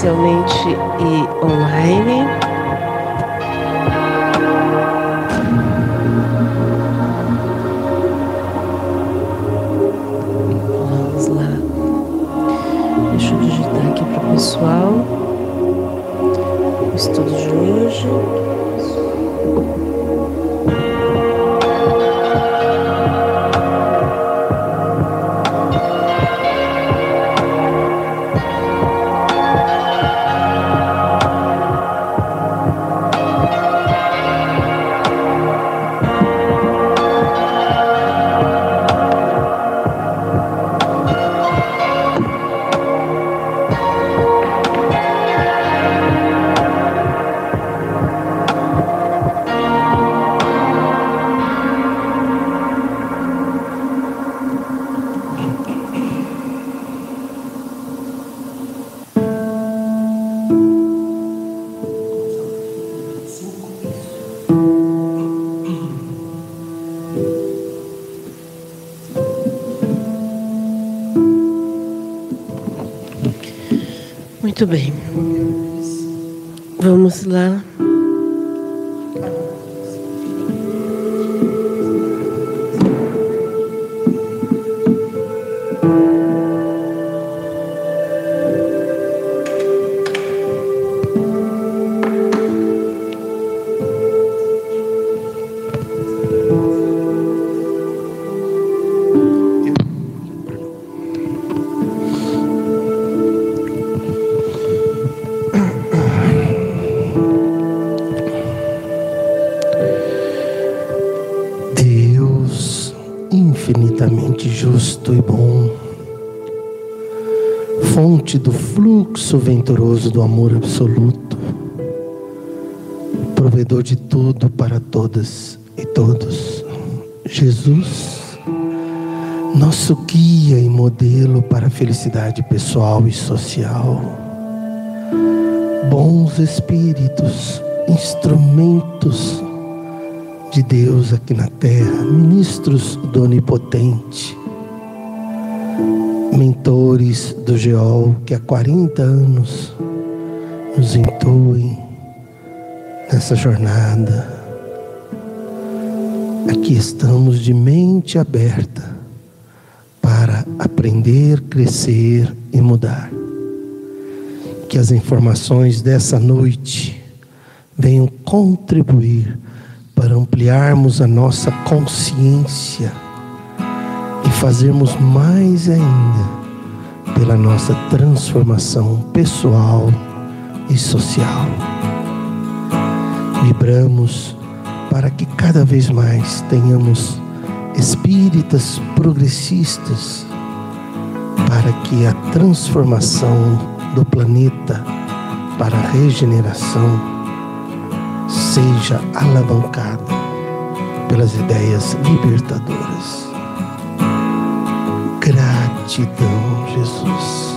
Presencialmente e Muito bem. Vamos lá. Fluxo venturoso do amor absoluto, provedor de tudo para todas e todos. Jesus, nosso guia e modelo para a felicidade pessoal e social. Bons espíritos, instrumentos de Deus aqui na terra, ministros do Onipotente mentores do GEOL que há 40 anos nos intuem nessa jornada. Aqui estamos de mente aberta para aprender, crescer e mudar. Que as informações dessa noite venham contribuir para ampliarmos a nossa consciência fazermos mais ainda pela nossa transformação pessoal e social. Vibramos para que cada vez mais tenhamos espíritas progressistas para que a transformação do planeta para a regeneração seja alavancada pelas ideias libertadoras. Gratidão, Jesus.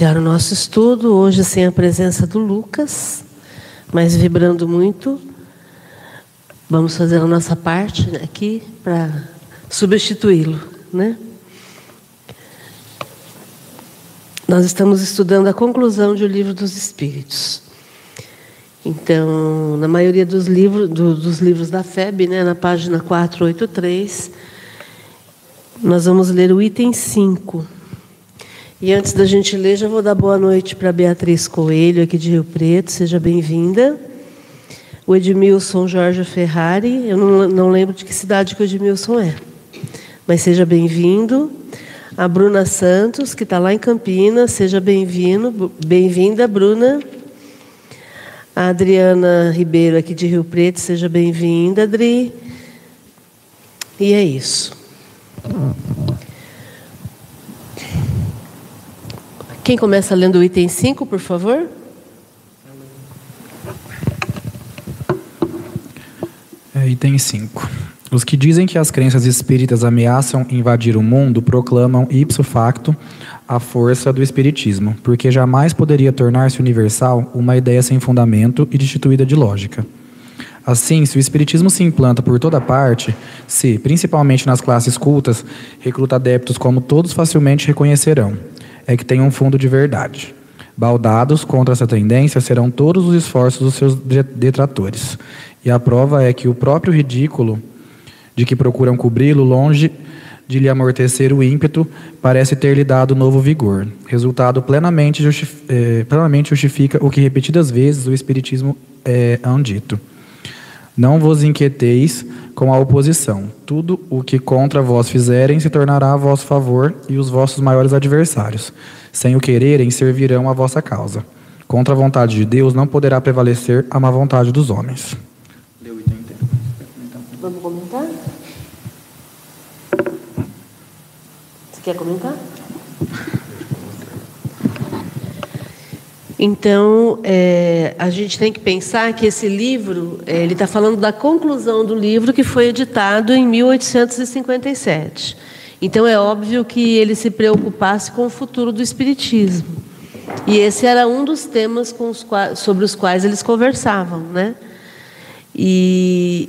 Iniciar o nosso estudo hoje sem a presença do Lucas, mas vibrando muito. Vamos fazer a nossa parte aqui para substituí-lo, né? Nós estamos estudando a conclusão de O Livro dos Espíritos. Então, na maioria dos livros, do, dos livros da FEB, né, na página 483, nós vamos ler o item 5. E antes da gente ler, já vou dar boa noite para Beatriz Coelho, aqui de Rio Preto, seja bem-vinda. O Edmilson Jorge Ferrari, eu não, não lembro de que cidade que o Edmilson é, mas seja bem-vindo a Bruna Santos, que está lá em Campinas. Seja bem-vindo, bem-vinda, Bruna. A Adriana Ribeiro, aqui de Rio Preto, seja bem-vinda, Adri. E é isso. Quem começa lendo o item 5, por favor? É, item 5. Os que dizem que as crenças espíritas ameaçam invadir o mundo proclamam ipso facto a força do espiritismo, porque jamais poderia tornar-se universal uma ideia sem fundamento e destituída de lógica. Assim, se o espiritismo se implanta por toda parte, se, principalmente nas classes cultas, recruta adeptos como todos facilmente reconhecerão, é que tem um fundo de verdade. Baldados contra essa tendência serão todos os esforços dos seus detratores. E a prova é que o próprio ridículo de que procuram cobri-lo, longe de lhe amortecer o ímpeto, parece ter lhe dado novo vigor. Resultado plenamente, justif eh, plenamente justifica o que repetidas vezes o Espiritismo é dito. Não vos inquieteis com a oposição. Tudo o que contra vós fizerem se tornará a vosso favor e os vossos maiores adversários. Sem o quererem, servirão a vossa causa. Contra a vontade de Deus não poderá prevalecer a má vontade dos homens. Vamos comentar? Você quer comentar? Então, é, a gente tem que pensar que esse livro, é, ele está falando da conclusão do livro que foi editado em 1857. Então, é óbvio que ele se preocupasse com o futuro do Espiritismo. E esse era um dos temas os quais, sobre os quais eles conversavam. Né? E,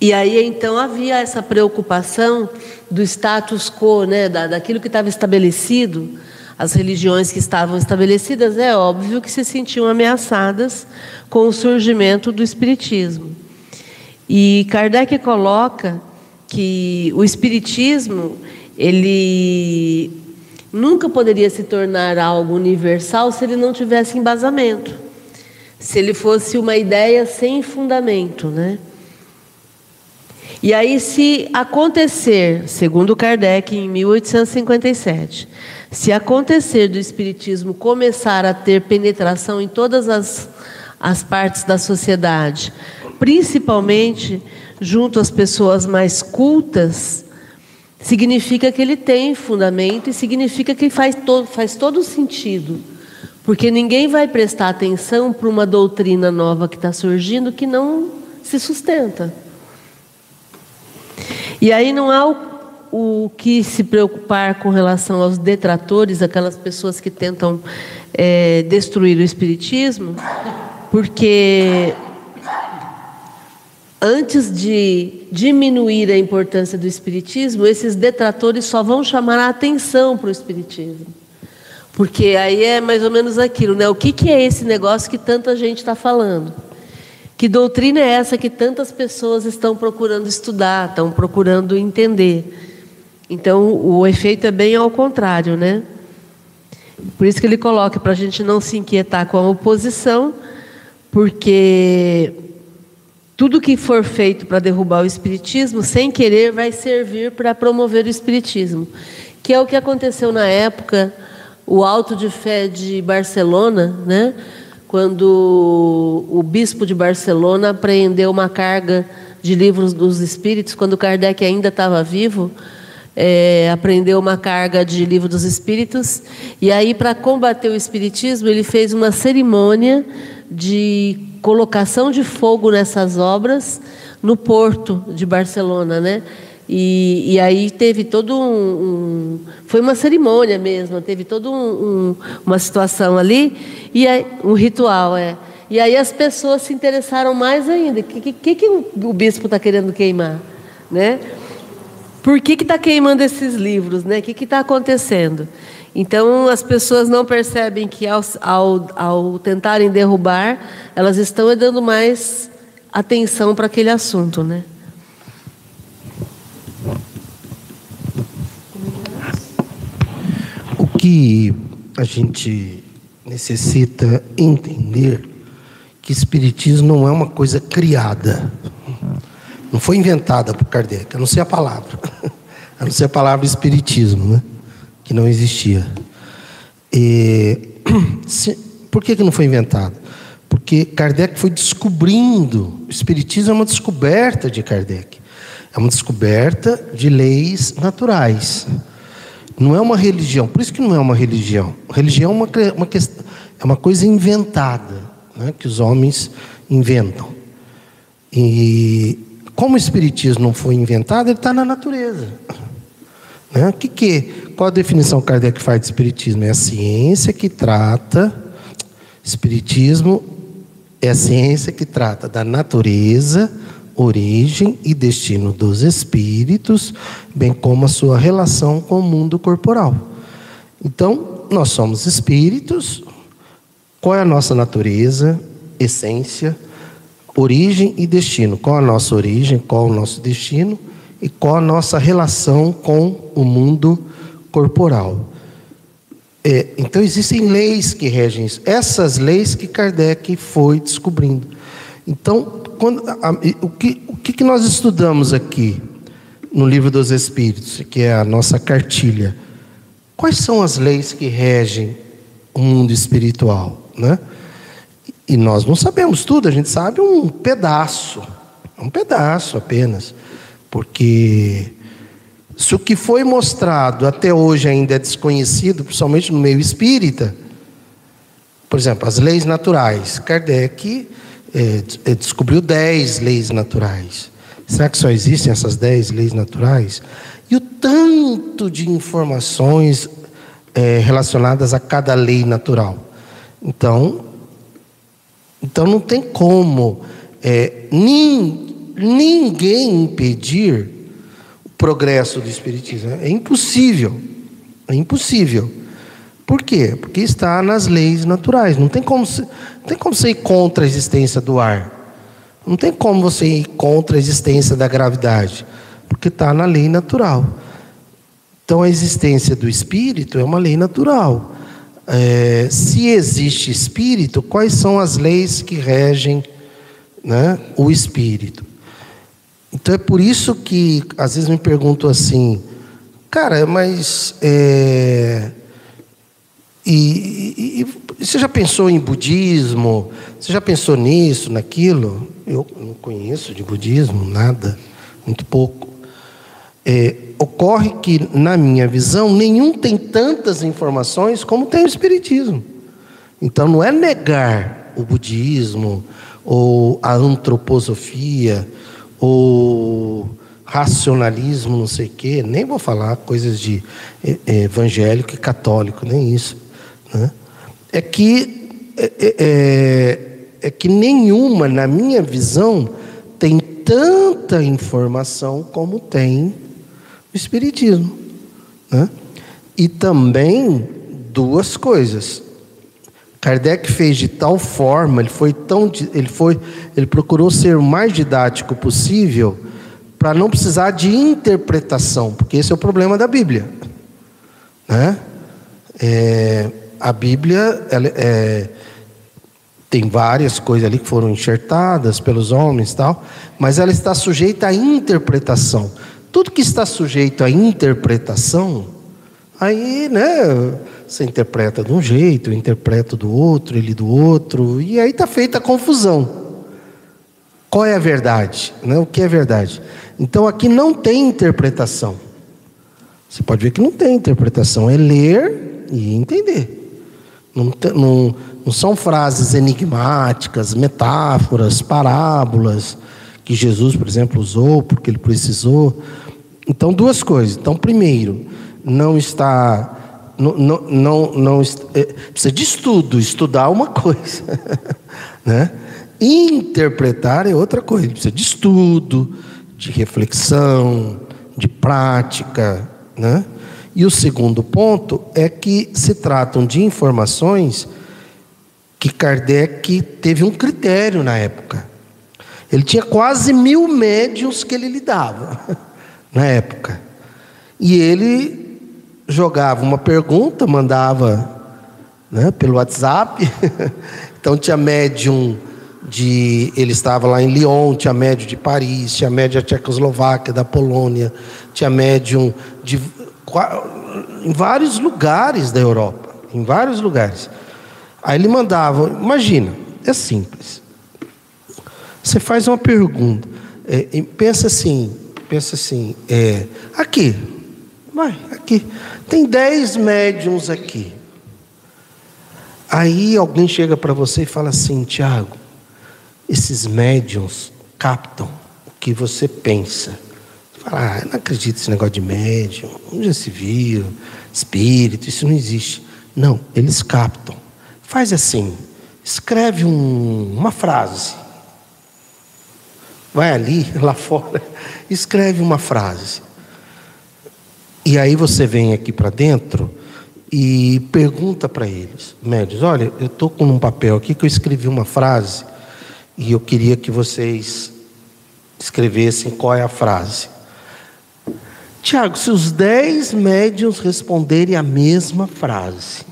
e aí então havia essa preocupação do status quo, né, da, daquilo que estava estabelecido, as religiões que estavam estabelecidas, é óbvio que se sentiam ameaçadas com o surgimento do espiritismo. E Kardec coloca que o espiritismo ele nunca poderia se tornar algo universal se ele não tivesse embasamento, se ele fosse uma ideia sem fundamento, né? E aí, se acontecer, segundo Kardec, em 1857, se acontecer do Espiritismo começar a ter penetração em todas as, as partes da sociedade, principalmente junto às pessoas mais cultas, significa que ele tem fundamento e significa que faz todo, faz todo sentido. Porque ninguém vai prestar atenção para uma doutrina nova que está surgindo que não se sustenta. E aí não há o, o que se preocupar com relação aos detratores, aquelas pessoas que tentam é, destruir o Espiritismo, porque antes de diminuir a importância do Espiritismo, esses detratores só vão chamar a atenção para o Espiritismo. Porque aí é mais ou menos aquilo, né? O que, que é esse negócio que tanta gente está falando? Que doutrina é essa que tantas pessoas estão procurando estudar, estão procurando entender? Então, o efeito é bem ao contrário, né? Por isso que ele coloca para a gente não se inquietar com a oposição, porque tudo que for feito para derrubar o espiritismo, sem querer, vai servir para promover o espiritismo, que é o que aconteceu na época, o Alto de Fé de Barcelona, né? Quando o bispo de Barcelona apreendeu uma carga de livros dos espíritos, quando Kardec ainda estava vivo, é, apreendeu uma carga de livro dos espíritos, e aí, para combater o espiritismo, ele fez uma cerimônia de colocação de fogo nessas obras no porto de Barcelona, né? E, e, aí teve todo um, um, Foi uma cerimônia mesmo, teve toda um, um, uma situação ali, e aí, um ritual, é. E aí as pessoas se interessaram mais ainda. O que, que, que o bispo está querendo queimar? Né? Por que está queimando esses livros? Né? O que está acontecendo? Então as pessoas não percebem que ao, ao, ao tentarem derrubar, elas estão dando mais atenção para aquele assunto. Né? O que a gente necessita entender que espiritismo não é uma coisa criada. Não foi inventada por Kardec, a não ser a palavra. A não ser a palavra espiritismo, né? que não existia. E, se, por que, que não foi inventada? Porque Kardec foi descobrindo. O espiritismo é uma descoberta de Kardec. É uma descoberta de leis naturais. Não é uma religião. Por isso que não é uma religião. Religião é uma, uma, é uma coisa inventada, né, que os homens inventam. E como o Espiritismo não foi inventado, ele está na natureza. Né? Que que, qual a definição que Kardec faz de Espiritismo? É a ciência que trata, Espiritismo é a ciência que trata da natureza, origem e destino dos espíritos, bem como a sua relação com o mundo corporal. Então, nós somos espíritos, qual é a nossa natureza, essência, origem e destino? Qual a nossa origem, qual o nosso destino e qual a nossa relação com o mundo corporal? É, então, existem leis que regem isso, essas leis que Kardec foi descobrindo. Então, quando, a, o, que, o que nós estudamos aqui no Livro dos Espíritos, que é a nossa cartilha? Quais são as leis que regem o mundo espiritual? Né? E nós não sabemos tudo, a gente sabe um pedaço, um pedaço apenas, porque se o que foi mostrado até hoje ainda é desconhecido, principalmente no meio espírita, por exemplo, as leis naturais, Kardec é, é descobriu dez leis naturais. Será que só existem essas dez leis naturais? E o tanto de informações é, relacionadas a cada lei natural. Então, então não tem como é, nin, ninguém impedir o progresso do Espiritismo. É impossível. É impossível. Por quê? Porque está nas leis naturais. Não tem como, não tem como você ir contra a existência do ar. Não tem como você ir contra a existência da gravidade. Porque está na lei natural. Então a existência do espírito é uma lei natural é, se existe espírito, quais são as leis que regem né, o espírito? Então é por isso que às vezes me pergunto assim, cara, mas é, e, e, e, você já pensou em budismo? Você já pensou nisso, naquilo? Eu não conheço de budismo nada, muito pouco. É, ocorre que, na minha visão, nenhum tem tantas informações como tem o Espiritismo. Então, não é negar o budismo, ou a antroposofia, ou racionalismo, não sei o quê, nem vou falar coisas de é, é, evangélico e católico, nem isso. Né? É que é, é, é, é que nenhuma, na minha visão, tem tanta informação como tem o Espiritismo. Né? E também duas coisas. Kardec fez de tal forma, ele foi tão, ele foi, ele procurou ser o mais didático possível para não precisar de interpretação, porque esse é o problema da Bíblia, né? É, a Bíblia ela, é, tem várias coisas ali que foram enxertadas pelos homens, tal, mas ela está sujeita à interpretação. Tudo que está sujeito à interpretação, aí, né, você interpreta de um jeito, eu interpreto do outro, ele do outro, e aí está feita a confusão. Qual é a verdade? Né? O que é verdade? Então aqui não tem interpretação. Você pode ver que não tem interpretação, é ler e entender. Não, não, não são frases enigmáticas, metáforas, parábolas que Jesus, por exemplo, usou porque ele precisou. Então, duas coisas. Então, primeiro, não está Não, não, não, não é, precisa de estudo, estudar uma coisa, né? Interpretar é outra coisa, precisa de estudo, de reflexão, de prática, né? E o segundo ponto é que se tratam de informações que Kardec teve um critério na época. Ele tinha quase mil médios que ele lidava na época. E ele jogava uma pergunta, mandava né, pelo WhatsApp. então tinha médium de. Ele estava lá em Lyon, tinha médium de Paris, tinha médium da Tchecoslováquia, da Polônia, tinha médium de. Em vários lugares da Europa. Em vários lugares. Aí ele mandava, imagina, é simples. Você faz uma pergunta, é, pensa assim, pensa assim, é, aqui, vai, aqui, tem dez médiums aqui. Aí alguém chega para você e fala assim, Tiago, esses médiums captam o que você pensa. Fala, ah, não acredito nesse negócio de médium, onde já se viu, espírito, isso não existe. Não, eles captam. Faz assim, escreve um, uma frase vai ali, lá fora, escreve uma frase. E aí você vem aqui para dentro e pergunta para eles, médios, olha, eu estou com um papel aqui que eu escrevi uma frase e eu queria que vocês escrevessem qual é a frase. Tiago, se os dez médios responderem a mesma frase,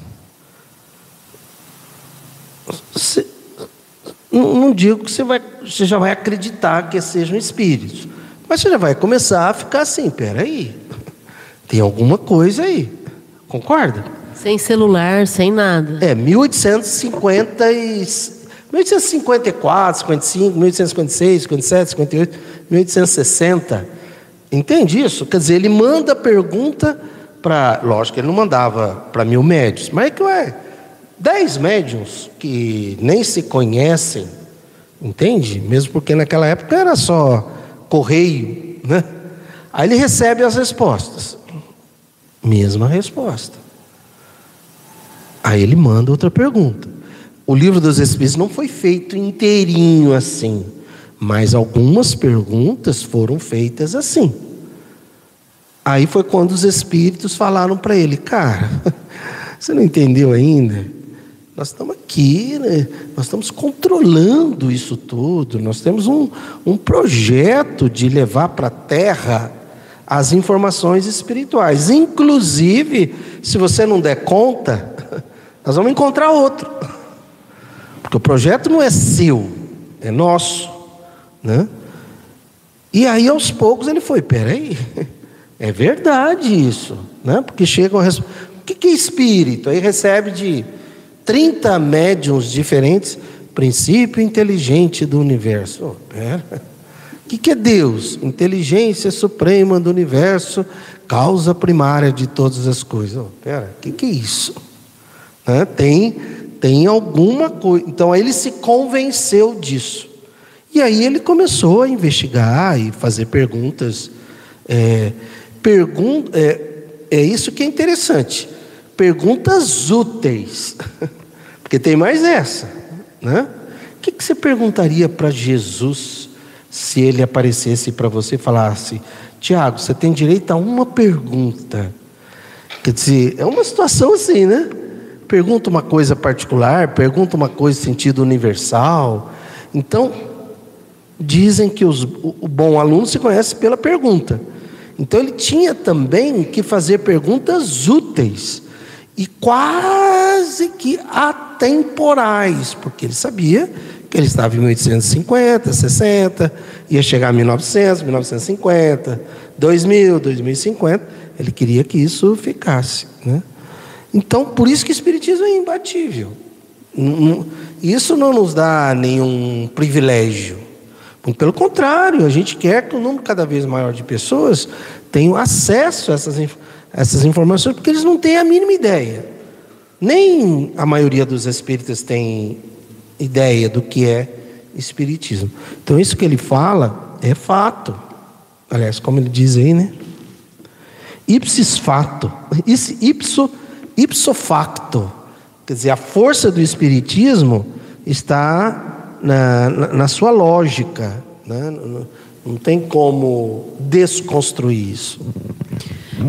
não, não digo que você, vai, você já vai acreditar que sejam espíritos, mas você já vai começar a ficar assim: peraí, tem alguma coisa aí, concorda? Sem celular, sem nada. É, 1850 e, 1854, 55, 1856, 57, 58, 1860. Entende isso? Quer dizer, ele manda pergunta para. Lógico ele não mandava para mil médios, mas é que, ué, Dez médiums que nem se conhecem, entende? Mesmo porque naquela época era só correio, né? Aí ele recebe as respostas. Mesma resposta. Aí ele manda outra pergunta. O livro dos Espíritos não foi feito inteirinho assim, mas algumas perguntas foram feitas assim. Aí foi quando os Espíritos falaram para ele: Cara, você não entendeu ainda? Nós estamos aqui, né? nós estamos controlando isso tudo, nós temos um, um projeto de levar para a terra as informações espirituais. Inclusive, se você não der conta, nós vamos encontrar outro. Porque o projeto não é seu, é nosso. Né? E aí, aos poucos, ele foi: peraí, é verdade isso. Né? Porque chegam a. O que é espírito? Aí recebe de 30 médiums diferentes, princípio inteligente do universo. Oh, pera. O que, que é Deus? Inteligência suprema do universo, causa primária de todas as coisas. Oh, pera, o que, que é isso? Né? Tem, tem alguma coisa. Então ele se convenceu disso. E aí ele começou a investigar e fazer perguntas. É, pergun é, é isso que é interessante. Perguntas úteis. Porque tem mais essa, né? O que, que você perguntaria para Jesus se ele aparecesse para você e falasse: Tiago, você tem direito a uma pergunta? Quer dizer, é uma situação assim, né? Pergunta uma coisa particular, pergunta uma coisa em sentido universal. Então, dizem que os, o bom aluno se conhece pela pergunta. Então, ele tinha também que fazer perguntas úteis e quase que atemporais, porque ele sabia que ele estava em 1850, 60, ia chegar a 1900, 1950, 2000, 2050, ele queria que isso ficasse. Né? Então, por isso que o Espiritismo é imbatível. Isso não nos dá nenhum privilégio. Pelo contrário, a gente quer que um número cada vez maior de pessoas tenham acesso a essas informações essas informações porque eles não têm a mínima ideia. Nem a maioria dos espíritas tem ideia do que é espiritismo. Então isso que ele fala é fato. Aliás, como ele diz aí, né? Ipsis fato. Ipso ipso facto, quer dizer, a força do Espiritismo está na, na, sua lógica, né? não, não tem como desconstruir isso.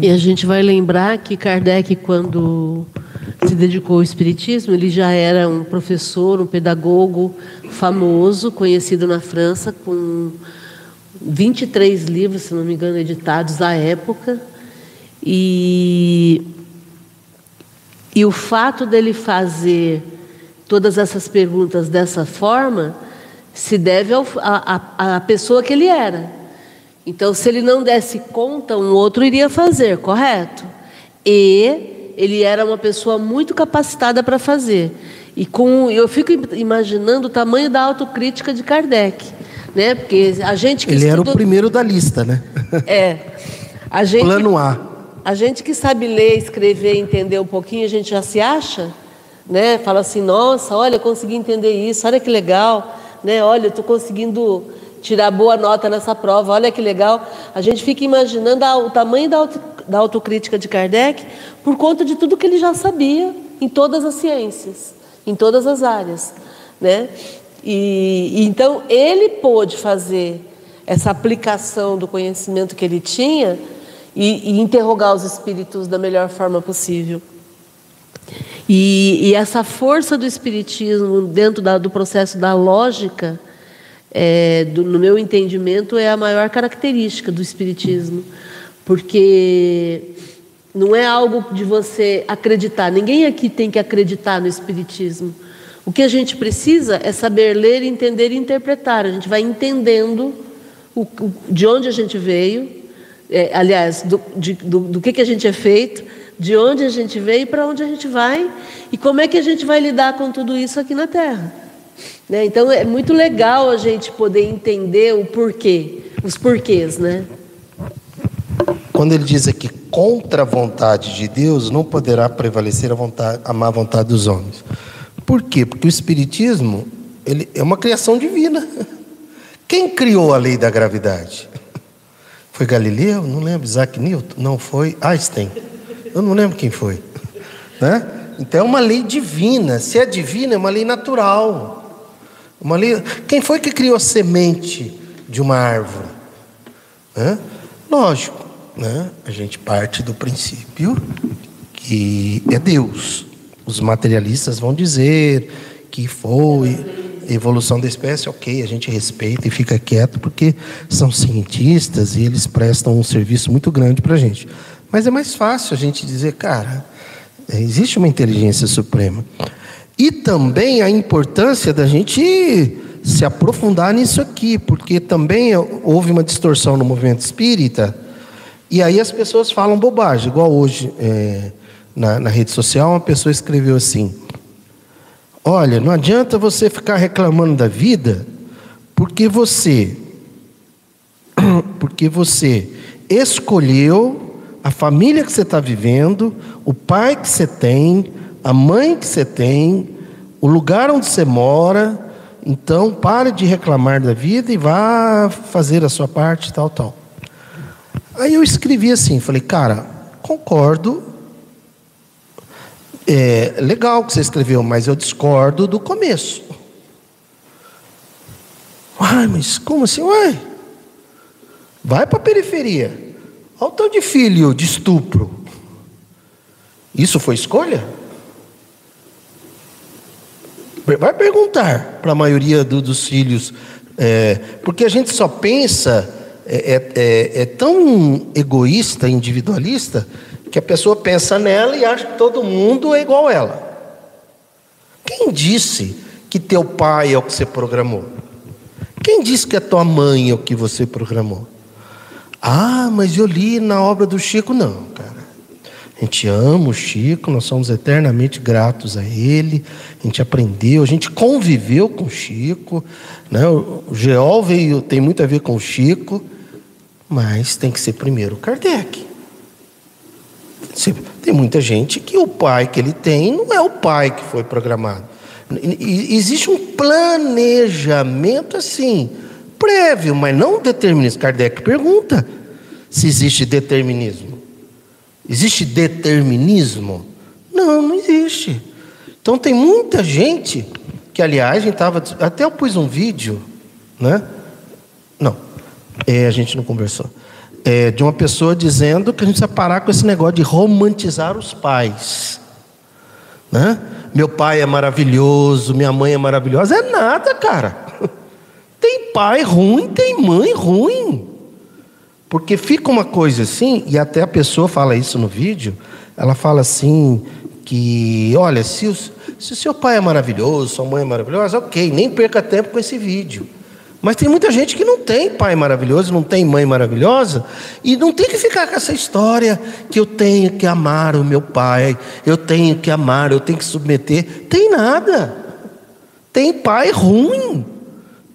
E a gente vai lembrar que Kardec, quando se dedicou ao Espiritismo, ele já era um professor, um pedagogo famoso, conhecido na França, com 23 livros, se não me engano, editados à época. E, e o fato dele fazer todas essas perguntas dessa forma se deve à pessoa que ele era. Então, se ele não desse conta, um outro iria fazer, correto? E ele era uma pessoa muito capacitada para fazer. E com, eu fico imaginando o tamanho da autocrítica de Kardec, né? Porque a gente que ele era o primeiro da lista, né? É. A gente, Plano A. A gente que sabe ler, escrever, entender um pouquinho, a gente já se acha, né? Fala assim, nossa, olha, consegui entender isso, olha que legal, né? Olha, estou conseguindo tirar boa nota nessa prova, olha que legal. A gente fica imaginando o tamanho da, auto, da autocrítica de Kardec por conta de tudo que ele já sabia em todas as ciências, em todas as áreas, né? E, e então ele pôde fazer essa aplicação do conhecimento que ele tinha e, e interrogar os espíritos da melhor forma possível. E, e essa força do espiritismo dentro da, do processo da lógica é, do, no meu entendimento, é a maior característica do Espiritismo, porque não é algo de você acreditar, ninguém aqui tem que acreditar no Espiritismo. O que a gente precisa é saber ler, entender e interpretar. A gente vai entendendo o, o, de onde a gente veio, é, aliás, do, de, do, do que, que a gente é feito, de onde a gente veio e para onde a gente vai, e como é que a gente vai lidar com tudo isso aqui na Terra. Né? Então é muito legal a gente poder entender o porquê, os porquês, né? Quando ele diz aqui contra a vontade de Deus, não poderá prevalecer a, vontade, a má vontade dos homens. Por quê? Porque o Espiritismo ele é uma criação divina. Quem criou a lei da gravidade? Foi Galileu? Não lembro. Isaac Newton? Não foi. Einstein? Eu não lembro quem foi. Né? Então é uma lei divina. Se é divina, é uma lei natural. Uma lei... Quem foi que criou a semente de uma árvore? Hã? Lógico, né? a gente parte do princípio que é Deus. Os materialistas vão dizer que foi evolução da espécie, ok, a gente respeita e fica quieto porque são cientistas e eles prestam um serviço muito grande para a gente. Mas é mais fácil a gente dizer, cara, existe uma inteligência suprema. E também a importância da gente se aprofundar nisso aqui, porque também houve uma distorção no movimento espírita, e aí as pessoas falam bobagem, igual hoje é, na, na rede social, uma pessoa escreveu assim: Olha, não adianta você ficar reclamando da vida, porque você, porque você escolheu a família que você está vivendo, o pai que você tem, a mãe que você tem, o lugar onde você mora. Então, pare de reclamar da vida e vá fazer a sua parte, tal, tal. Aí eu escrevi assim, falei, cara, concordo. É legal que você escreveu, mas eu discordo do começo. Ai, mas como assim? Uai, vai para a periferia. Olha o teu de filho de estupro. Isso foi escolha? Vai perguntar para a maioria do, dos filhos, é, porque a gente só pensa, é, é, é, é, tão egoísta, individualista, que a pessoa pensa nela e acha que todo mundo é igual a ela. Quem disse que teu pai é o que você programou? Quem disse que a tua mãe é o que você programou? Ah, mas eu li na obra do Chico, não, cara. A gente ama o Chico, nós somos eternamente gratos a ele. A gente aprendeu, a gente conviveu com o Chico. Né? O Geol veio, tem muito a ver com o Chico, mas tem que ser primeiro Kardec. Tem muita gente que o pai que ele tem não é o pai que foi programado. Existe um planejamento assim, prévio, mas não determinismo. Kardec pergunta se existe determinismo. Existe determinismo? Não, não existe. Então tem muita gente que, aliás, a gente tava, até eu pus um vídeo, né? Não, é, a gente não conversou. É, de uma pessoa dizendo que a gente precisa parar com esse negócio de romantizar os pais. Né? Meu pai é maravilhoso, minha mãe é maravilhosa. É nada, cara. Tem pai ruim, tem mãe ruim. Porque fica uma coisa assim, e até a pessoa fala isso no vídeo, ela fala assim, que, olha, se o, se o seu pai é maravilhoso, sua mãe é maravilhosa, ok, nem perca tempo com esse vídeo. Mas tem muita gente que não tem pai maravilhoso, não tem mãe maravilhosa, e não tem que ficar com essa história que eu tenho que amar o meu pai, eu tenho que amar, eu tenho que submeter. Tem nada. Tem pai ruim.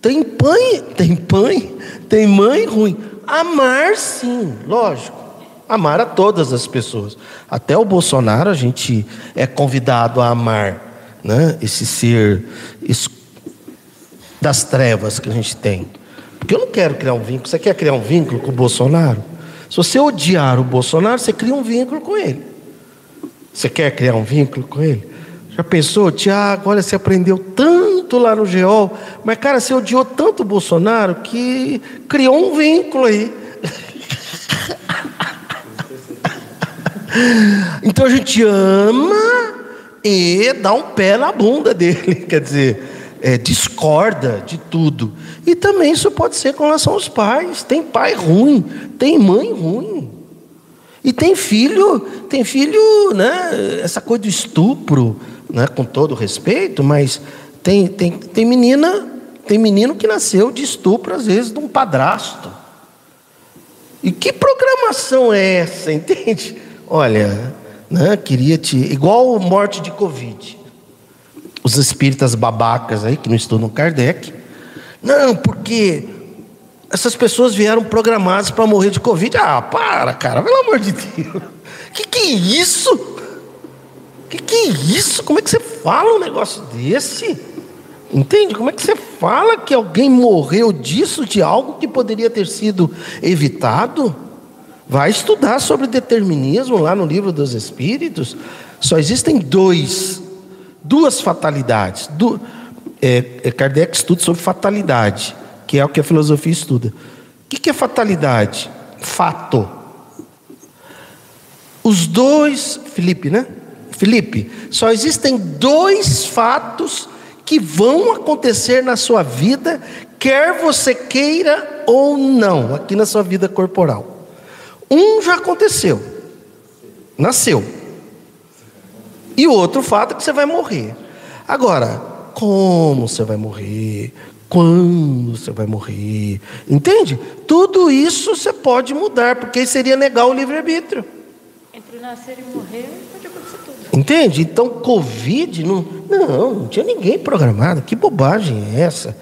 Tem pai, tem pai, tem mãe ruim. Amar sim, lógico. Amar a todas as pessoas. Até o Bolsonaro a gente é convidado a amar, né? Esse ser das trevas que a gente tem. Porque eu não quero criar um vínculo. Você quer criar um vínculo com o Bolsonaro? Se você odiar o Bolsonaro, você cria um vínculo com ele. Você quer criar um vínculo com ele? Já pensou, Tiago? Olha, você aprendeu tanto lá no GEOL, mas cara, você odiou tanto o Bolsonaro que criou um vínculo aí. então a gente ama e dá um pé na bunda dele. Quer dizer, é, discorda de tudo. E também isso pode ser com relação aos pais. Tem pai ruim, tem mãe ruim. E tem filho, tem filho, né? Essa coisa do estupro, né? com todo respeito, mas tem, tem, tem menina, tem menino que nasceu de estupro, às vezes, de um padrasto. E que programação é essa, entende? Olha, né, queria te. Igual morte de Covid os espíritas babacas aí, que não estudam Kardec. Não, porque essas pessoas vieram programadas para morrer de Covid. Ah, para, cara, pelo amor de Deus. Que que é isso? Que que é isso? Como é que você fala um negócio desse? Entende? Como é que você fala que alguém morreu disso, de algo que poderia ter sido evitado? Vai estudar sobre determinismo lá no livro dos Espíritos. Só existem dois duas fatalidades. Du, é, é, Kardec estuda sobre fatalidade, que é o que a filosofia estuda. O que, que é fatalidade? Fato. Os dois, Felipe, né? Felipe, só existem dois fatos que vão acontecer na sua vida, quer você queira ou não, aqui na sua vida corporal. Um já aconteceu, nasceu. E o outro fato é que você vai morrer. Agora, como você vai morrer? Quando você vai morrer? Entende? Tudo isso você pode mudar, porque seria negar o livre-arbítrio. Entre nascer e morrer, pode. Entende? Então, Covid, não, não, não tinha ninguém programado. Que bobagem é essa?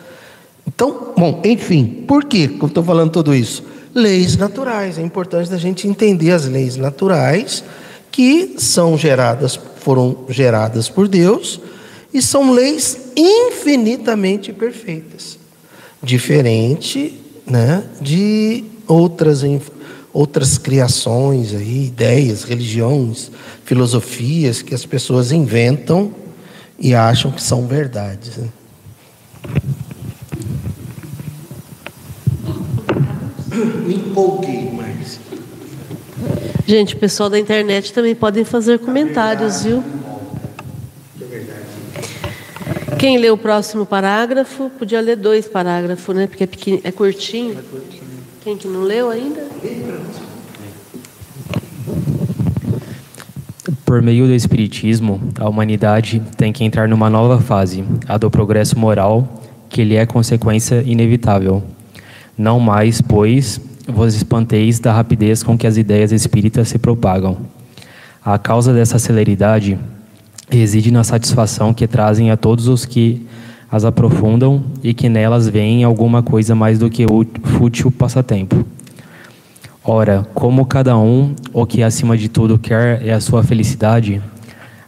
Então, bom, enfim, por que eu estou falando tudo isso? Leis naturais. É importante a gente entender as leis naturais que são geradas foram geradas por Deus e são leis infinitamente perfeitas, diferente né, de outras, outras criações, aí, ideias, religiões, filosofias que as pessoas inventam e acham que são verdades. Né? Me empolguei mais. Gente, o pessoal da internet também podem fazer comentários, viu? Quem lê o próximo parágrafo, podia ler dois parágrafos, né? Porque é, pequeno, é curtinho. Quem que não leu ainda? Por meio do Espiritismo, a humanidade tem que entrar numa nova fase, a do progresso moral, que lhe é consequência inevitável. Não mais, pois, vos espanteis da rapidez com que as ideias espíritas se propagam. A causa dessa celeridade reside na satisfação que trazem a todos os que as aprofundam e que nelas veem alguma coisa mais do que o fútil passatempo. Ora, como cada um, o que acima de tudo quer é a sua felicidade,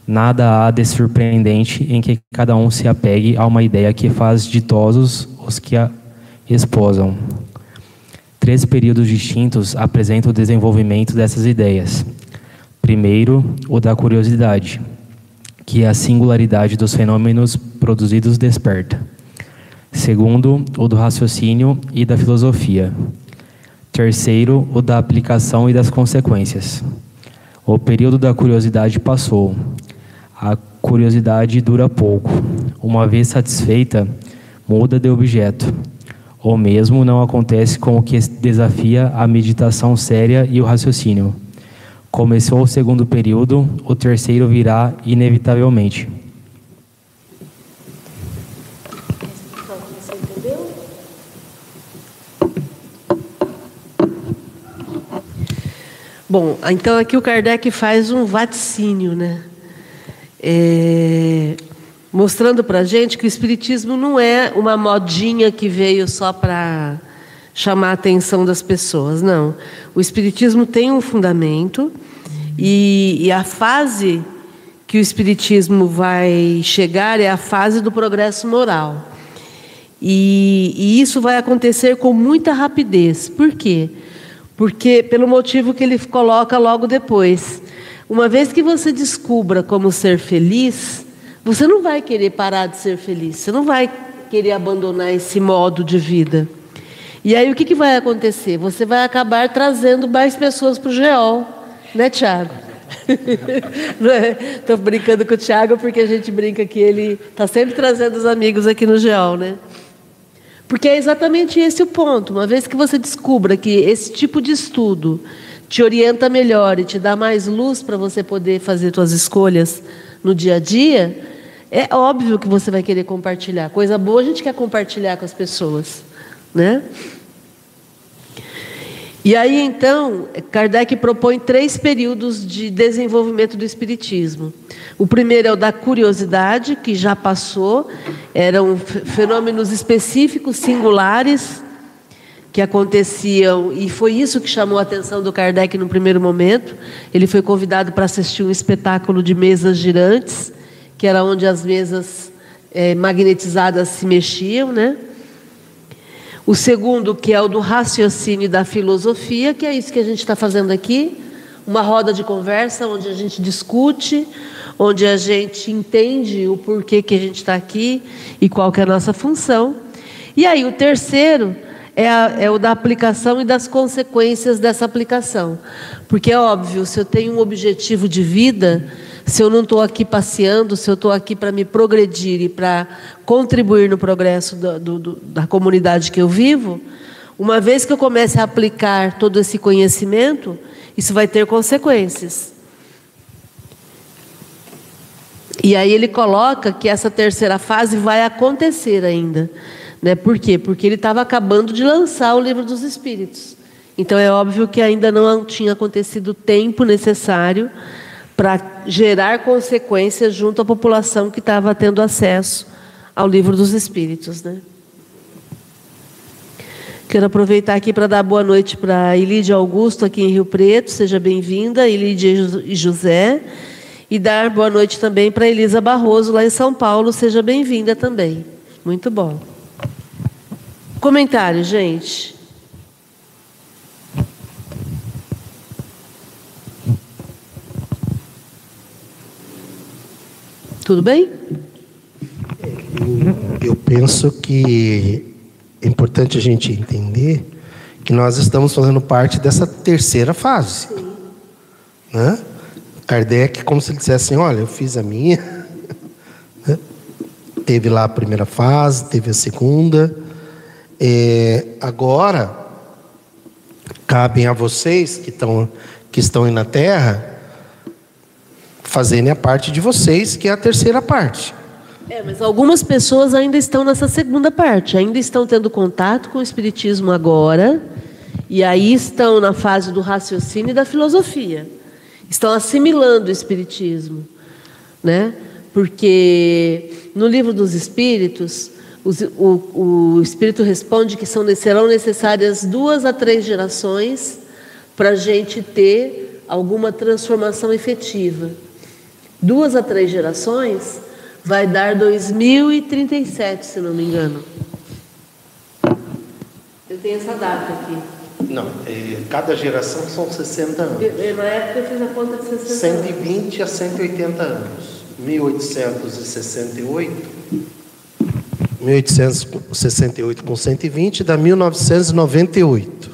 nada há de surpreendente em que cada um se apegue a uma ideia que faz ditosos os que a esposam. Três períodos distintos apresentam o desenvolvimento dessas ideias. Primeiro, o da curiosidade, que a singularidade dos fenômenos produzidos desperta. Segundo, o do raciocínio e da filosofia. Terceiro, o da aplicação e das consequências. O período da curiosidade passou. A curiosidade dura pouco. Uma vez satisfeita, muda de objeto. O mesmo não acontece com o que desafia a meditação séria e o raciocínio. Começou o segundo período, o terceiro virá inevitavelmente. Bom, então aqui o Kardec faz um vaticínio, né? É, mostrando para gente que o Espiritismo não é uma modinha que veio só para chamar a atenção das pessoas, não. O Espiritismo tem um fundamento e, e a fase que o Espiritismo vai chegar é a fase do progresso moral. E, e, isso vai acontecer com muita rapidez. Por quê? Porque pelo motivo que ele coloca logo depois. Uma vez que você descubra como ser feliz, você não vai querer parar de ser feliz. Você não vai querer abandonar esse modo de vida. E aí o que, que vai acontecer? Você vai acabar trazendo mais pessoas para o GEOL. Né, Tiago? Estou é? brincando com o Tiago porque a gente brinca que ele está sempre trazendo os amigos aqui no GEOL, né? Porque é exatamente esse o ponto. Uma vez que você descubra que esse tipo de estudo te orienta melhor e te dá mais luz para você poder fazer suas escolhas no dia a dia, é óbvio que você vai querer compartilhar. Coisa boa a gente quer compartilhar com as pessoas, né? E aí, então, Kardec propõe três períodos de desenvolvimento do Espiritismo. O primeiro é o da curiosidade, que já passou, eram fenômenos específicos, singulares, que aconteciam, e foi isso que chamou a atenção do Kardec no primeiro momento. Ele foi convidado para assistir um espetáculo de mesas girantes, que era onde as mesas é, magnetizadas se mexiam, né? O segundo, que é o do raciocínio e da filosofia, que é isso que a gente está fazendo aqui, uma roda de conversa onde a gente discute, onde a gente entende o porquê que a gente está aqui e qual que é a nossa função. E aí o terceiro é, a, é, o da aplicação e das consequências dessa aplicação. Porque é óbvio, se eu tenho um objetivo de vida, se eu não estou aqui passeando, se eu estou aqui para me progredir e para contribuir no progresso do, do, da comunidade que eu vivo, uma vez que eu comece a aplicar todo esse conhecimento, isso vai ter consequências. E aí ele coloca que essa terceira fase vai acontecer ainda. Né? Por quê? Porque ele estava acabando de lançar o livro dos Espíritos. Então é óbvio que ainda não tinha acontecido o tempo necessário para gerar consequências junto à população que estava tendo acesso ao livro dos Espíritos. Né? Quero aproveitar aqui para dar boa noite para Ilídia Augusto, aqui em Rio Preto, seja bem-vinda, Ilídia e José. E dar boa noite também para Elisa Barroso, lá em São Paulo, seja bem-vinda também. Muito bom. Comentário, gente. Tudo bem? Eu, penso que é importante a gente entender que nós estamos fazendo parte dessa terceira fase. Né? Kardec, como se ele dissesse assim: olha, eu fiz a minha. Né? Teve lá a primeira fase, teve a segunda. É, agora, cabem a vocês que estão, que estão aí na terra fazerem a parte de vocês, que é a terceira parte. É, mas algumas pessoas ainda estão nessa segunda parte, ainda estão tendo contato com o Espiritismo agora, e aí estão na fase do raciocínio e da filosofia. Estão assimilando o Espiritismo. Né? Porque no livro dos Espíritos, o, o Espírito responde que são, serão necessárias duas a três gerações para a gente ter alguma transformação efetiva duas a três gerações, vai dar 2037, se não me engano. Eu tenho essa data aqui. Não, é, cada geração são 60 anos. Eu, na época eu fiz a conta de 60 120 anos. a 180 anos. 1868, 1868 com 120 dá 1998.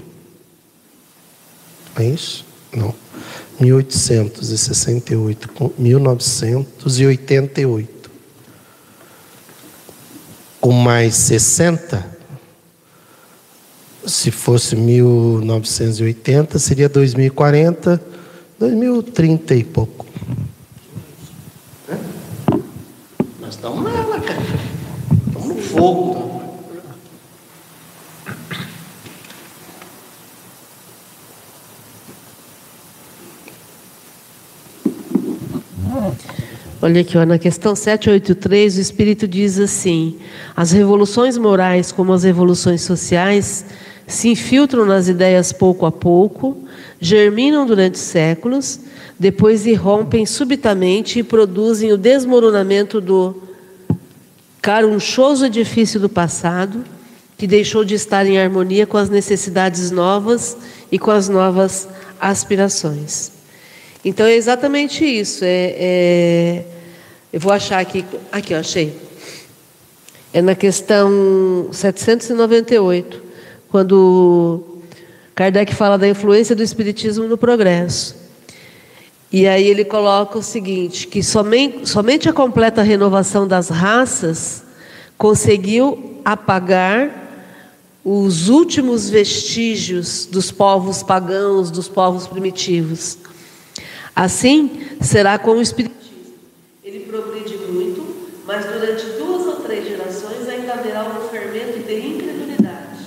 É isso? Não. 1868 com 1988. Com mais 60, se fosse 1980, seria 2040, 2030 e pouco. Nós estamos nela, cara. Estamos no fogo. Olha aqui, ó, na questão 783, o Espírito diz assim: as revoluções morais, como as revoluções sociais, se infiltram nas ideias pouco a pouco, germinam durante séculos, depois irrompem subitamente e produzem o desmoronamento do carunchoso edifício do passado, que deixou de estar em harmonia com as necessidades novas e com as novas aspirações. Então é exatamente isso. É, é, eu vou achar aqui. Aqui, eu achei. É na questão 798, quando Kardec fala da influência do Espiritismo no progresso. E aí ele coloca o seguinte: que somente, somente a completa renovação das raças conseguiu apagar os últimos vestígios dos povos pagãos, dos povos primitivos. Assim será com o Espiritismo. Ele progride muito, mas durante duas ou três gerações ainda haverá um fermento de incredulidade,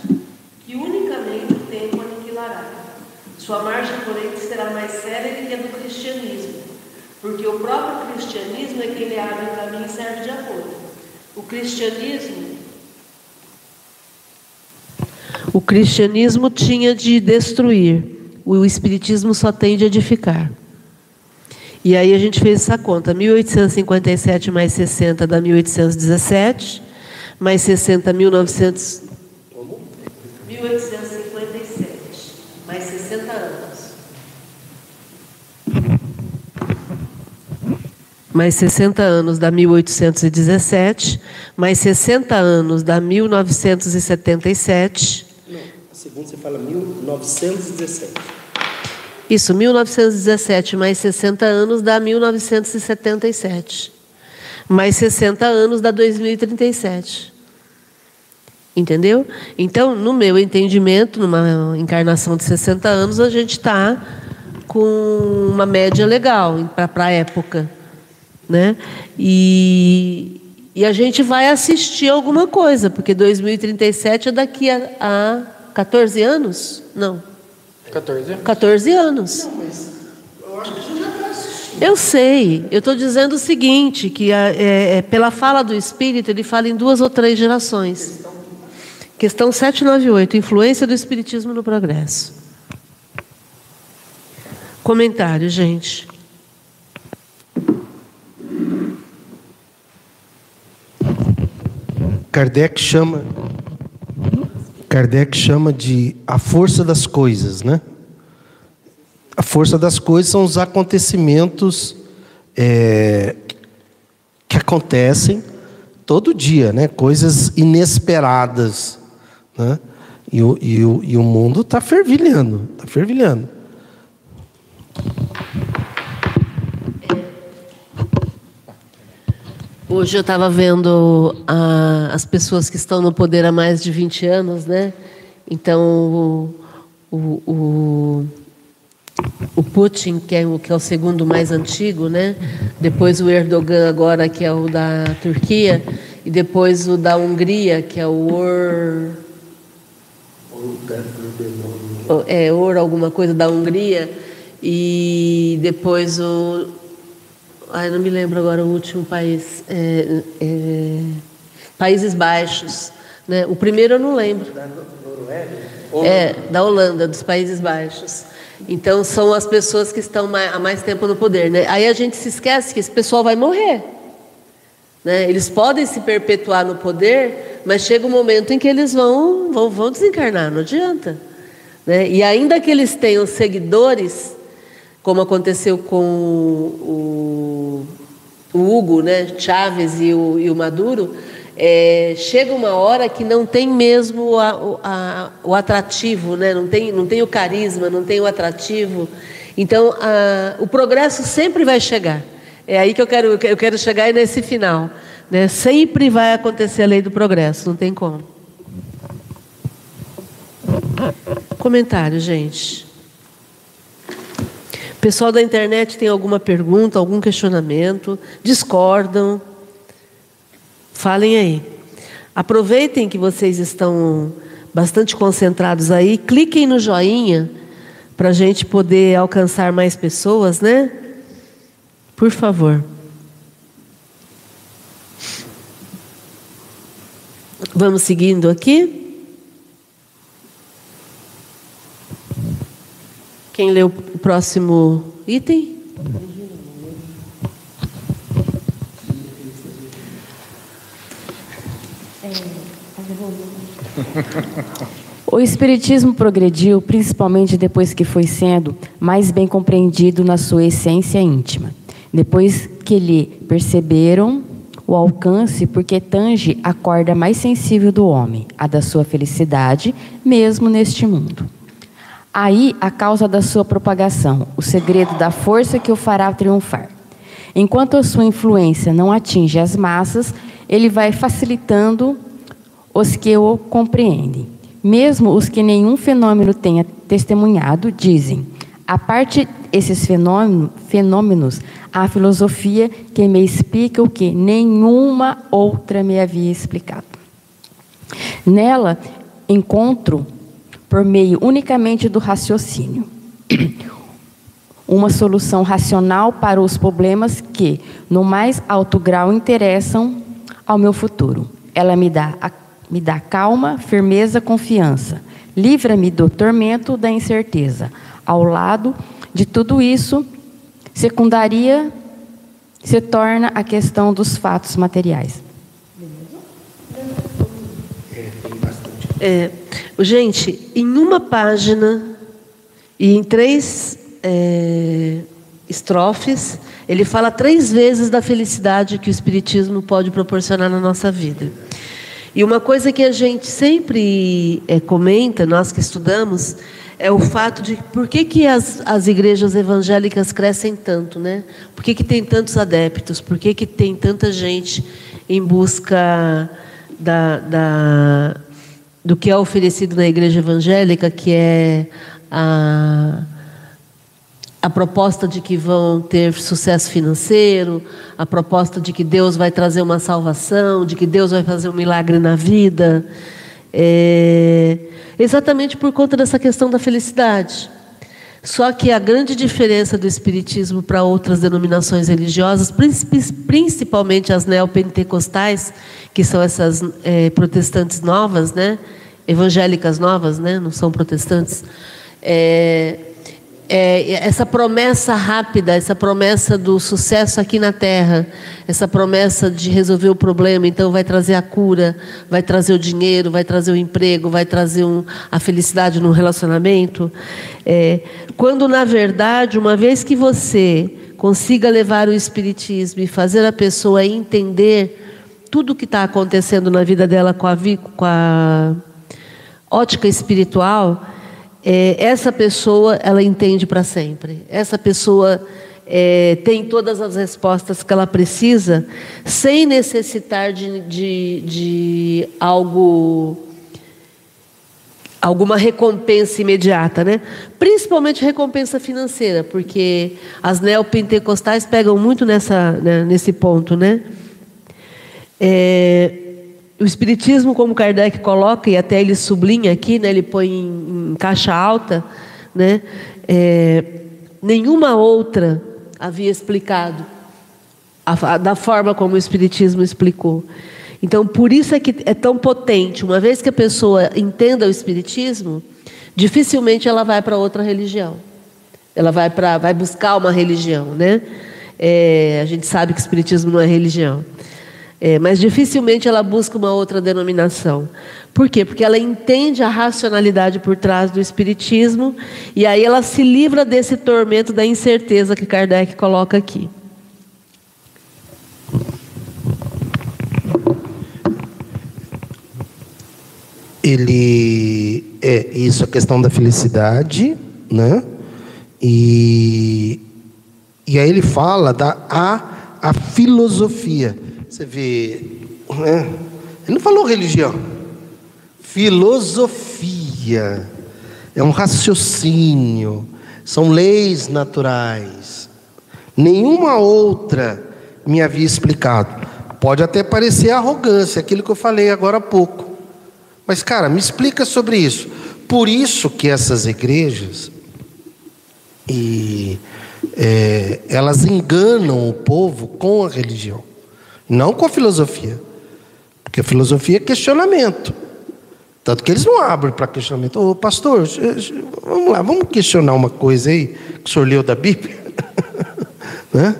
que unicamente o tempo aniquilará. Sua margem, porém, será mais séria que a do cristianismo, porque o próprio cristianismo é quem lhe abre o caminho e serve de apoio. O cristianismo o cristianismo tinha de destruir, o espiritismo só tem de edificar. E aí a gente fez essa conta: 1857 mais 60 dá 1817, mais 60, 1900. 1857, mais 60 anos. Mais 60 anos dá 1817, mais 60 anos dá 1977. Não, a segunda você fala 1917. Isso, 1917 mais 60 anos dá 1977. Mais 60 anos dá 2037. Entendeu? Então, no meu entendimento, numa encarnação de 60 anos, a gente está com uma média legal para a época. Né? E, e a gente vai assistir alguma coisa, porque 2037 é daqui a, a 14 anos? Não. 14? 14 anos. Eu sei, eu estou dizendo o seguinte, que é, é, pela fala do Espírito, ele fala em duas ou três gerações. Questão 798, influência do Espiritismo no progresso. Comentário, gente. Kardec chama Kardec chama de a força das coisas, né? A força das coisas são os acontecimentos é, que acontecem todo dia, né? Coisas inesperadas, né? E o, e o, e o mundo está fervilhando, está fervilhando. Hoje eu estava vendo a, as pessoas que estão no poder há mais de 20 anos, né? Então, o, o, o Putin, que é o, que é o segundo mais antigo, né? Depois o Erdogan, agora, que é o da Turquia, e depois o da Hungria, que é o Or. É, Or, alguma coisa da Hungria, e depois o Ai, não me lembro agora o último país. É, é, Países Baixos. Né? O primeiro eu não lembro. Da Noruega? É, da Holanda, dos Países Baixos. Então são as pessoas que estão há mais tempo no poder. Né? Aí a gente se esquece que esse pessoal vai morrer. Né? Eles podem se perpetuar no poder, mas chega um momento em que eles vão, vão, vão desencarnar, não adianta. Né? E ainda que eles tenham seguidores, como aconteceu com o, o Hugo, né, Chaves e o, e o Maduro, é, chega uma hora que não tem mesmo a, a, o atrativo, né? não, tem, não tem o carisma, não tem o atrativo. Então, a, o progresso sempre vai chegar. É aí que eu quero, eu quero chegar nesse final. Né? Sempre vai acontecer a lei do progresso, não tem como. Comentário, gente. Pessoal da internet tem alguma pergunta, algum questionamento? Discordam? Falem aí. Aproveitem que vocês estão bastante concentrados aí, cliquem no joinha para a gente poder alcançar mais pessoas, né? Por favor. Vamos seguindo aqui. Quem lê o próximo item? O Espiritismo progrediu principalmente depois que foi sendo mais bem compreendido na sua essência íntima. Depois que lhe perceberam o alcance, porque tange a corda mais sensível do homem, a da sua felicidade, mesmo neste mundo. Aí a causa da sua propagação, o segredo da força que o fará triunfar. Enquanto a sua influência não atinge as massas, ele vai facilitando os que o compreendem. Mesmo os que nenhum fenômeno tenha testemunhado, dizem: a parte esses fenômenos, a filosofia que me explica o que nenhuma outra me havia explicado. Nela encontro, por meio unicamente do raciocínio, uma solução racional para os problemas que, no mais alto grau, interessam ao meu futuro. Ela me dá a me dá calma, firmeza, confiança. Livra-me do tormento da incerteza. Ao lado de tudo isso, secundaria se torna a questão dos fatos materiais. É, gente, em uma página e em três é, estrofes, ele fala três vezes da felicidade que o Espiritismo pode proporcionar na nossa vida. E uma coisa que a gente sempre é, comenta, nós que estudamos, é o fato de por que, que as, as igrejas evangélicas crescem tanto, né? Por que, que tem tantos adeptos? Por que, que tem tanta gente em busca da, da, do que é oferecido na igreja evangélica, que é a a proposta de que vão ter sucesso financeiro, a proposta de que Deus vai trazer uma salvação, de que Deus vai fazer um milagre na vida, é, exatamente por conta dessa questão da felicidade. Só que a grande diferença do Espiritismo para outras denominações religiosas, principalmente as neopentecostais, que são essas é, protestantes novas, né? evangélicas novas, né? não são protestantes, é, é, essa promessa rápida, essa promessa do sucesso aqui na terra, essa promessa de resolver o problema, então vai trazer a cura, vai trazer o dinheiro, vai trazer o emprego, vai trazer um, a felicidade no relacionamento. É, quando, na verdade, uma vez que você consiga levar o Espiritismo e fazer a pessoa entender tudo o que está acontecendo na vida dela com a, com a ótica espiritual, é, essa pessoa ela entende para sempre. Essa pessoa é, tem todas as respostas que ela precisa, sem necessitar de, de, de algo alguma recompensa imediata, né? Principalmente recompensa financeira, porque as neopentecostais pegam muito nessa, né, nesse ponto, né? É, o Espiritismo, como Kardec coloca, e até ele sublinha aqui, né, ele põe em, em caixa alta, né, é, nenhuma outra havia explicado a, a, da forma como o Espiritismo explicou. Então, por isso é que é tão potente. Uma vez que a pessoa entenda o Espiritismo, dificilmente ela vai para outra religião. Ela vai, para, vai buscar uma religião. Né? É, a gente sabe que o Espiritismo não é religião. É, mas dificilmente ela busca uma outra denominação. Por quê? Porque ela entende a racionalidade por trás do espiritismo e aí ela se livra desse tormento da incerteza que Kardec coloca aqui. Ele é isso a questão da felicidade, né? E e aí ele fala da a, a filosofia você vê, né? Ele não falou religião. Filosofia é um raciocínio, são leis naturais. Nenhuma outra me havia explicado. Pode até parecer arrogância, aquilo que eu falei agora há pouco. Mas, cara, me explica sobre isso. Por isso que essas igrejas, e, é, elas enganam o povo com a religião, não com a filosofia. Porque a filosofia é questionamento. Tanto que eles não abrem para questionamento. Ô pastor, vamos lá, vamos questionar uma coisa aí que o senhor leu da Bíblia. né?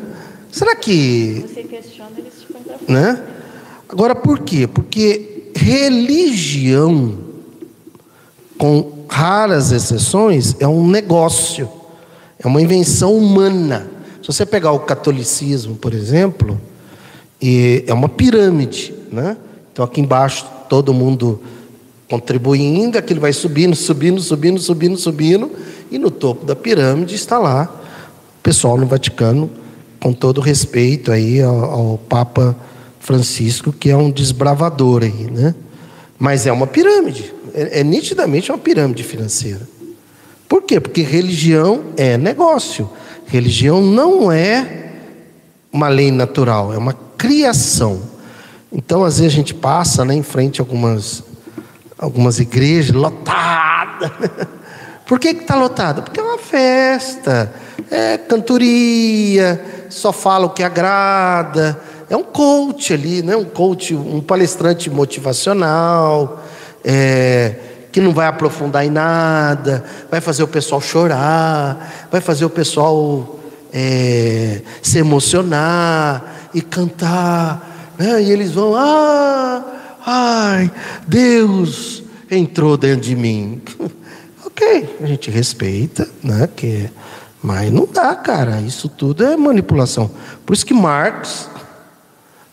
Será que. Você questiona, eles te né? Agora, por quê? Porque religião, com raras exceções, é um negócio, é uma invenção humana. Se você pegar o catolicismo, por exemplo, é uma pirâmide, né? Então aqui embaixo todo mundo contribuindo, aquilo vai subindo, subindo, subindo, subindo, subindo, e no topo da pirâmide está lá o pessoal no Vaticano, com todo respeito aí ao, ao Papa Francisco, que é um desbravador aí, né? Mas é uma pirâmide, é, é nitidamente uma pirâmide financeira. Por quê? Porque religião é negócio. Religião não é uma lei natural, é uma criação. Então, às vezes a gente passa né, em frente a algumas, algumas igrejas lotadas. Por que está lotada? Porque é uma festa, é cantoria, só fala o que agrada é um coach ali, né? um coach, um palestrante motivacional, é, que não vai aprofundar em nada, vai fazer o pessoal chorar, vai fazer o pessoal é, se emocionar e cantar, né? e eles vão, ah, ai, Deus entrou dentro de mim. ok, a gente respeita, né? Que, mas não dá, cara, isso tudo é manipulação. Por isso que Marx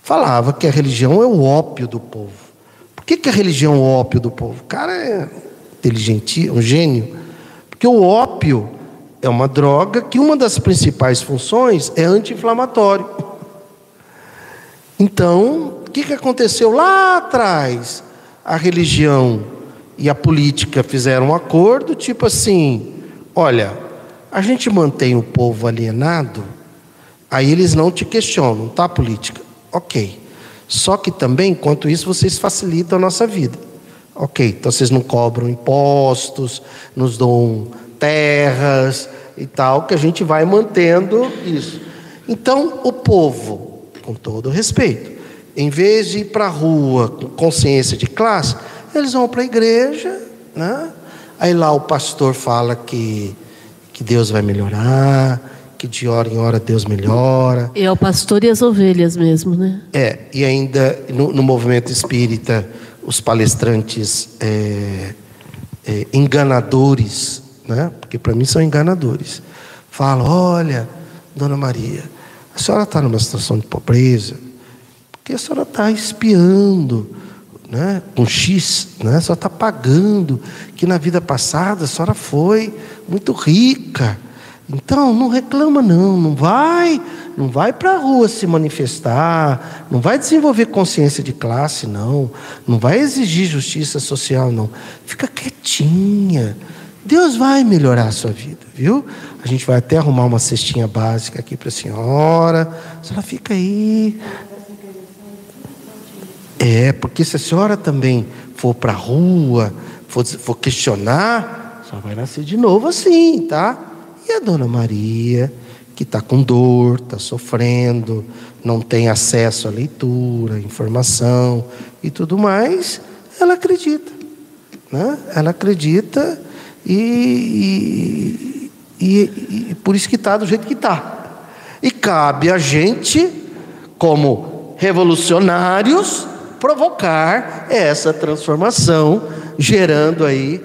falava que a religião é o ópio do povo. Por que, que a religião é o ópio do povo? O cara é inteligente, um gênio. Porque o ópio é uma droga que uma das principais funções é anti-inflamatório. Então, o que, que aconteceu lá atrás? A religião e a política fizeram um acordo, tipo assim: olha, a gente mantém o povo alienado, aí eles não te questionam, tá, política? Ok. Só que também, enquanto isso, vocês facilitam a nossa vida. Ok, então vocês não cobram impostos, nos dão terras e tal, que a gente vai mantendo isso. Então, o povo, com todo respeito, em vez de ir para a rua com consciência de classe, eles vão para a igreja, né? aí lá o pastor fala que, que Deus vai melhorar, que de hora em hora Deus melhora. E é o pastor e as ovelhas mesmo, né? É, e ainda no, no movimento espírita, os palestrantes é, é, enganadores, né? porque para mim são enganadores, falam: olha, dona Maria, a senhora está numa situação de pobreza, porque a senhora está espiando. Né, com X, né, a senhora está pagando, que na vida passada a senhora foi muito rica, então, não reclama não, não vai, não vai para a rua se manifestar, não vai desenvolver consciência de classe não, não vai exigir justiça social não. Fica quietinha. Deus vai melhorar a sua vida, viu? A gente vai até arrumar uma cestinha básica aqui para a senhora. A senhora fica aí. É, porque se a senhora também for para a rua, for, for questionar, só vai nascer de novo assim, tá? E a dona Maria, que está com dor, está sofrendo, não tem acesso à leitura, informação e tudo mais, ela acredita. Né? Ela acredita e, e, e, e por isso que está do jeito que está. E cabe a gente, como revolucionários, provocar essa transformação, gerando aí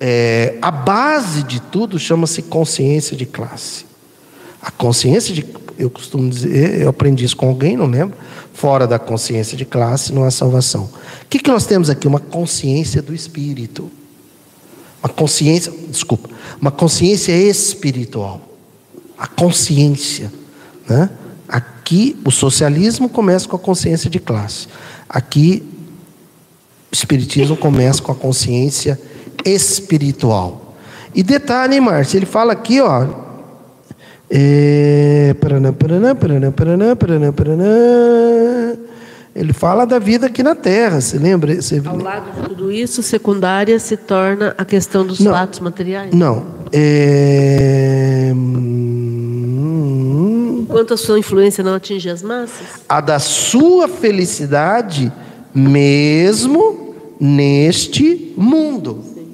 é, a base de tudo chama-se consciência de classe. A consciência de eu costumo dizer, eu aprendi isso com alguém, não lembro. Fora da consciência de classe não há salvação. O que, que nós temos aqui? Uma consciência do espírito. Uma consciência, desculpa, uma consciência espiritual. A consciência. Né? Aqui, o socialismo começa com a consciência de classe. Aqui, o espiritismo começa com a consciência espiritual. E detalhe, Márcio, ele fala aqui, ó. É, paraná, paraná, paraná, paraná, paraná, paraná, ele fala da vida aqui na Terra, você lembra? Você... Ao lado de tudo isso, secundária se torna a questão dos não, fatos materiais? Não. É... Quanto a sua influência não atinge as massas? A da sua felicidade, mesmo neste mundo. Sim.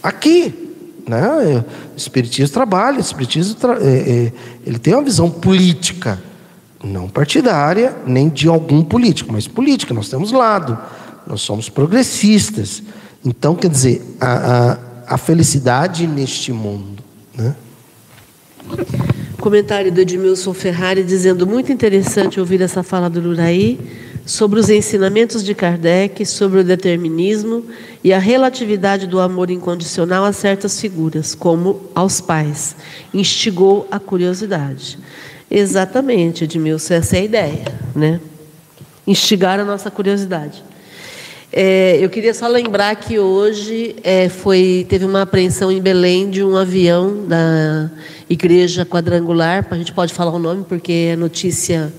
Aqui. Né? O Espiritismo trabalha, o Espiritismo tra... é, é, ele tem uma visão política não partidária, nem de algum político, mas política. Nós temos lado, nós somos progressistas. Então, quer dizer, a, a, a felicidade neste mundo. Né? Comentário do Edmilson Ferrari dizendo muito interessante ouvir essa fala do Luraí sobre os ensinamentos de Kardec sobre o determinismo e a relatividade do amor incondicional a certas figuras, como aos pais. Instigou a curiosidade. Exatamente, Edmilson, essa é a ideia, né? Instigar a nossa curiosidade. É, eu queria só lembrar que hoje é, foi, teve uma apreensão em Belém de um avião da Igreja Quadrangular, a gente pode falar o nome porque é notícia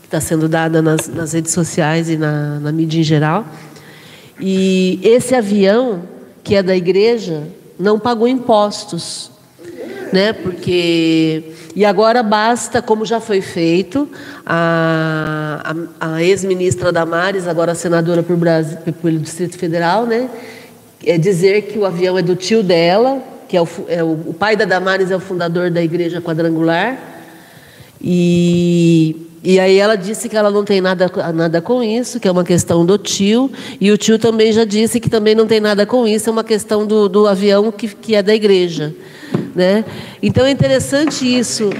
que está sendo dada nas, nas, redes sociais e na, na mídia em geral. E esse avião, que é da igreja, não pagou impostos, né? Porque e agora basta, como já foi feito, a, a, a ex-ministra Damares, agora senadora por Brasil, pelo Distrito Federal, né, é dizer que o avião é do tio dela, que é o, é o, o pai da Damares é o fundador da Igreja Quadrangular, e e aí ela disse que ela não tem nada, nada com isso, que é uma questão do tio. E o tio também já disse que também não tem nada com isso, é uma questão do, do avião que, que é da igreja. Né? Então é interessante isso.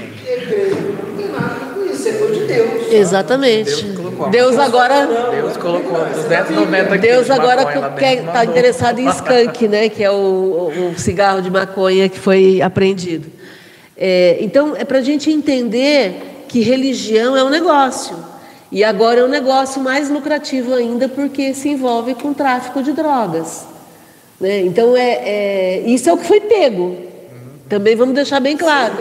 Exatamente. Deus, Deus agora. Deus colocou 290 Deus agora está interessado em skunk, né? Que é o, o, cigarro de maconha que foi apreendido. É, então é para a gente entender que religião é um negócio. E agora é um negócio mais lucrativo ainda porque se envolve com tráfico de drogas. Né? Então é, é, isso é o que foi pego. Também vamos deixar bem claro.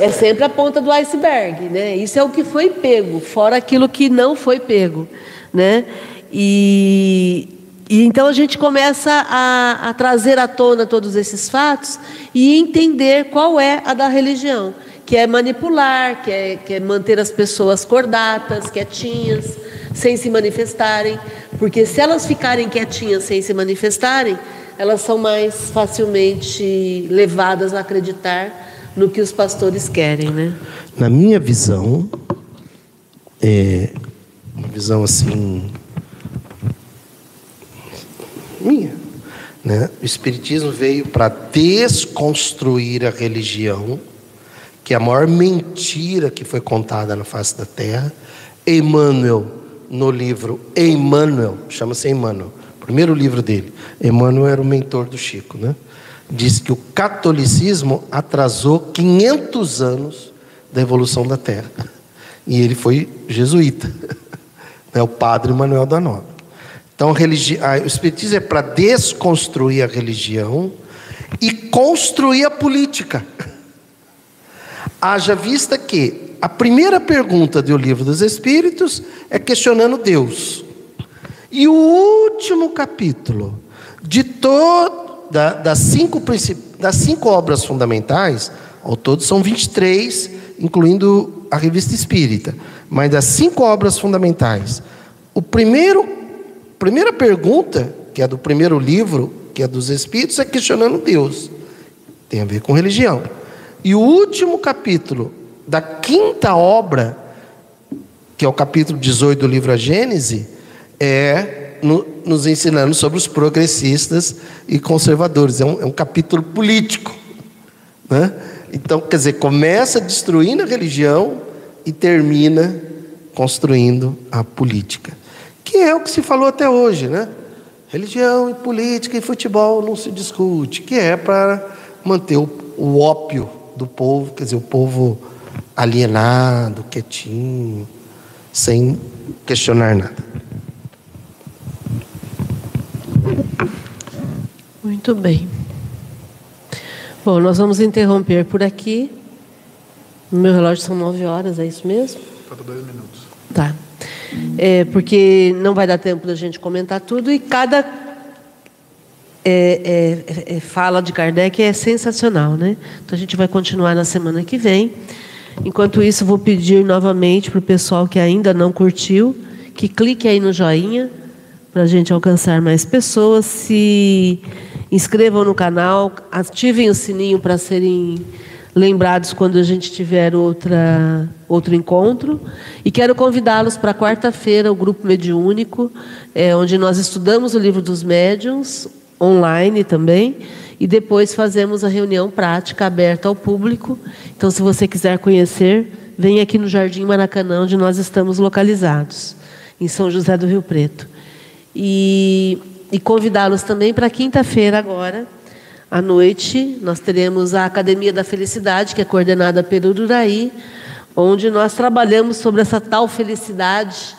É sempre a ponta do iceberg, né? Isso é o que foi pego, fora aquilo que não foi pego, né? E, e então a gente começa a, a trazer à tona todos esses fatos e entender qual é a da religião, que é manipular, que é, que é manter as pessoas cordatas, quietinhas, sem se manifestarem, porque se elas ficarem quietinhas sem se manifestarem, elas são mais facilmente levadas a acreditar no que os pastores querem, né? Na minha visão, é uma visão assim minha, né? O espiritismo veio para desconstruir a religião, que é a maior mentira que foi contada na face da terra. Emmanuel, no livro Emmanuel, chama-se Emmanuel primeiro livro dele, Emmanuel era o mentor do Chico, né? Diz que o catolicismo atrasou 500 anos da evolução da Terra. E ele foi jesuíta, né? o padre Manuel da Nova. Então, o Espiritismo é para desconstruir a religião e construir a política. Haja vista que a primeira pergunta do Livro dos Espíritos é questionando Deus. E o último capítulo de toda das cinco das cinco obras fundamentais, ao todo são 23, incluindo a Revista Espírita, mas das cinco obras fundamentais, o primeiro primeira pergunta, que é do primeiro livro, que é dos Espíritos, é questionando Deus. Tem a ver com religião. E o último capítulo da quinta obra, que é o capítulo 18 do livro A Gênese, é no, nos ensinando sobre os progressistas e conservadores. É um, é um capítulo político. Né? Então, quer dizer, começa destruindo a religião e termina construindo a política. Que é o que se falou até hoje, né? Religião e política e futebol não se discute, que é para manter o, o ópio do povo, quer dizer, o povo alienado, quietinho, sem questionar nada. Muito bem. Bom, nós vamos interromper por aqui. No meu relógio são nove horas, é isso mesmo? Falta dois minutos. Tá. É, porque não vai dar tempo da gente comentar tudo e cada é, é, é, fala de Kardec é sensacional, né? Então a gente vai continuar na semana que vem. Enquanto isso, vou pedir novamente para o pessoal que ainda não curtiu que clique aí no joinha para a gente alcançar mais pessoas. Se inscrevam no canal, ativem o sininho para serem lembrados quando a gente tiver outra, outro encontro. E quero convidá-los para quarta-feira, o grupo mediúnico, é, onde nós estudamos o livro dos médiuns, online também, e depois fazemos a reunião prática aberta ao público. Então, se você quiser conhecer, venha aqui no Jardim Maracanã, onde nós estamos localizados, em São José do Rio Preto. E, e convidá-los também para quinta-feira agora, à noite, nós teremos a Academia da Felicidade, que é coordenada pelo Ururaí, onde nós trabalhamos sobre essa tal felicidade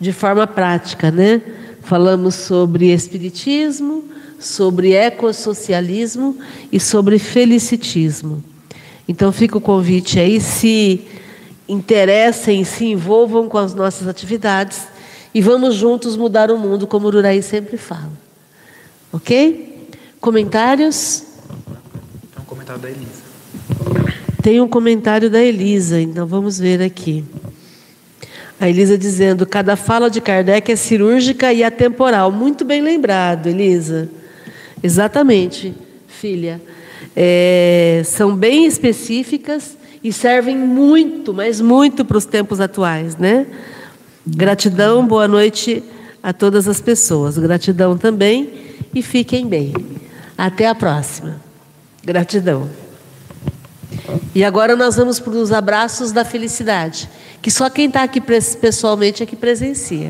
de forma prática, né? Falamos sobre espiritismo, sobre ecossocialismo e sobre felicitismo. Então fica o convite aí, se interessem, se envolvam com as nossas atividades e vamos juntos mudar o mundo, como o Ururaí sempre fala. Ok? Comentários? Tem um comentário da Elisa. Tem um comentário da Elisa, então vamos ver aqui. A Elisa dizendo: cada fala de Kardec é cirúrgica e atemporal. Muito bem lembrado, Elisa. Exatamente, filha. É, são bem específicas e servem muito, mas muito para os tempos atuais, né? Gratidão, boa noite a todas as pessoas. Gratidão também e fiquem bem. Até a próxima. Gratidão. E agora nós vamos para os abraços da felicidade, que só quem está aqui pessoalmente é que presencia.